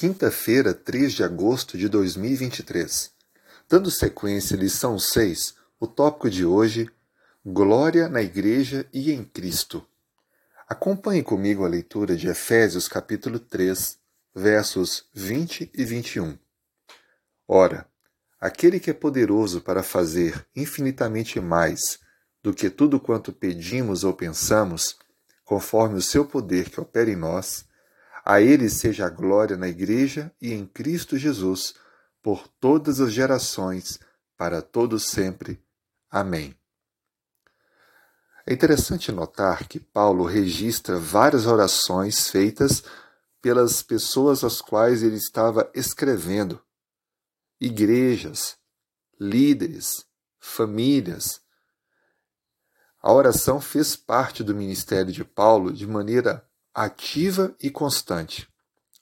quinta-feira, 3 de agosto de 2023. Dando sequência à lição 6, o tópico de hoje: Glória na Igreja e em Cristo. Acompanhe comigo a leitura de Efésios capítulo 3, versos 20 e 21. Ora, aquele que é poderoso para fazer infinitamente mais do que tudo quanto pedimos ou pensamos, conforme o seu poder que opera em nós, a Ele seja a glória na Igreja e em Cristo Jesus, por todas as gerações, para todos sempre. Amém. É interessante notar que Paulo registra várias orações feitas pelas pessoas às quais ele estava escrevendo. Igrejas, líderes, famílias. A oração fez parte do ministério de Paulo de maneira ativa e constante.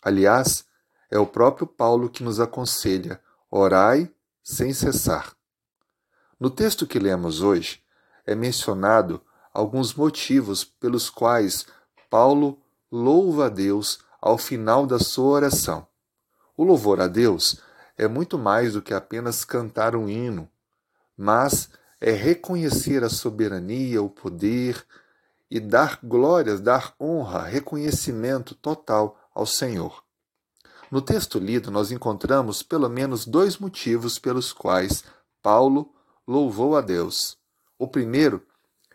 Aliás, é o próprio Paulo que nos aconselha: orai sem cessar. No texto que lemos hoje, é mencionado alguns motivos pelos quais Paulo louva a Deus ao final da sua oração. O louvor a Deus é muito mais do que apenas cantar um hino, mas é reconhecer a soberania, o poder e dar glórias, dar honra, reconhecimento total ao Senhor. No texto lido, nós encontramos pelo menos dois motivos pelos quais Paulo louvou a Deus. O primeiro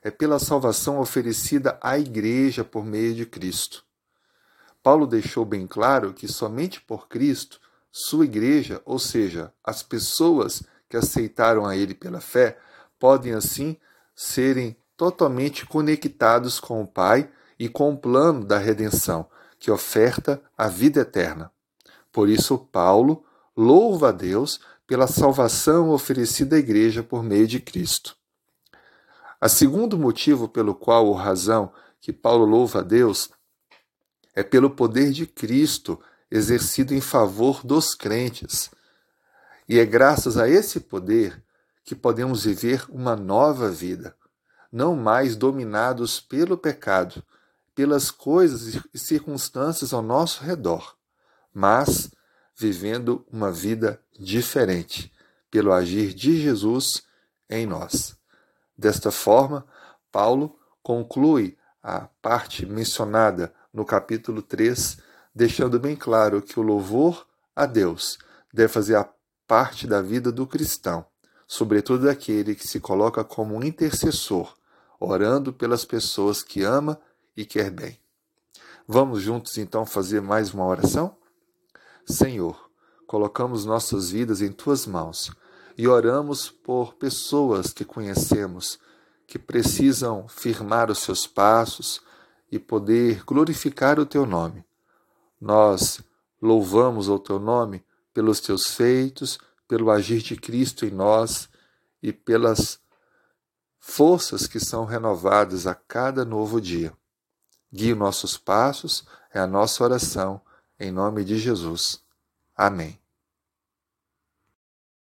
é pela salvação oferecida à Igreja por meio de Cristo. Paulo deixou bem claro que somente por Cristo, sua Igreja, ou seja, as pessoas que aceitaram a Ele pela fé, podem assim serem totalmente conectados com o Pai e com o plano da redenção, que oferta a vida eterna. Por isso, Paulo louva a Deus pela salvação oferecida à Igreja por meio de Cristo. A segundo motivo pelo qual ou razão que Paulo louva a Deus é pelo poder de Cristo exercido em favor dos crentes. E é graças a esse poder que podemos viver uma nova vida, não mais dominados pelo pecado, pelas coisas e circunstâncias ao nosso redor, mas vivendo uma vida diferente, pelo agir de Jesus em nós. Desta forma, Paulo conclui a parte mencionada no capítulo 3, deixando bem claro que o louvor a Deus deve fazer parte da vida do cristão, sobretudo daquele que se coloca como um intercessor orando pelas pessoas que ama e quer bem. Vamos juntos então fazer mais uma oração? Senhor, colocamos nossas vidas em tuas mãos e oramos por pessoas que conhecemos que precisam firmar os seus passos e poder glorificar o teu nome. Nós louvamos o teu nome pelos teus feitos, pelo agir de Cristo em nós e pelas forças que são renovadas a cada novo dia. Guie nossos passos, é a nossa oração, em nome de Jesus. Amém.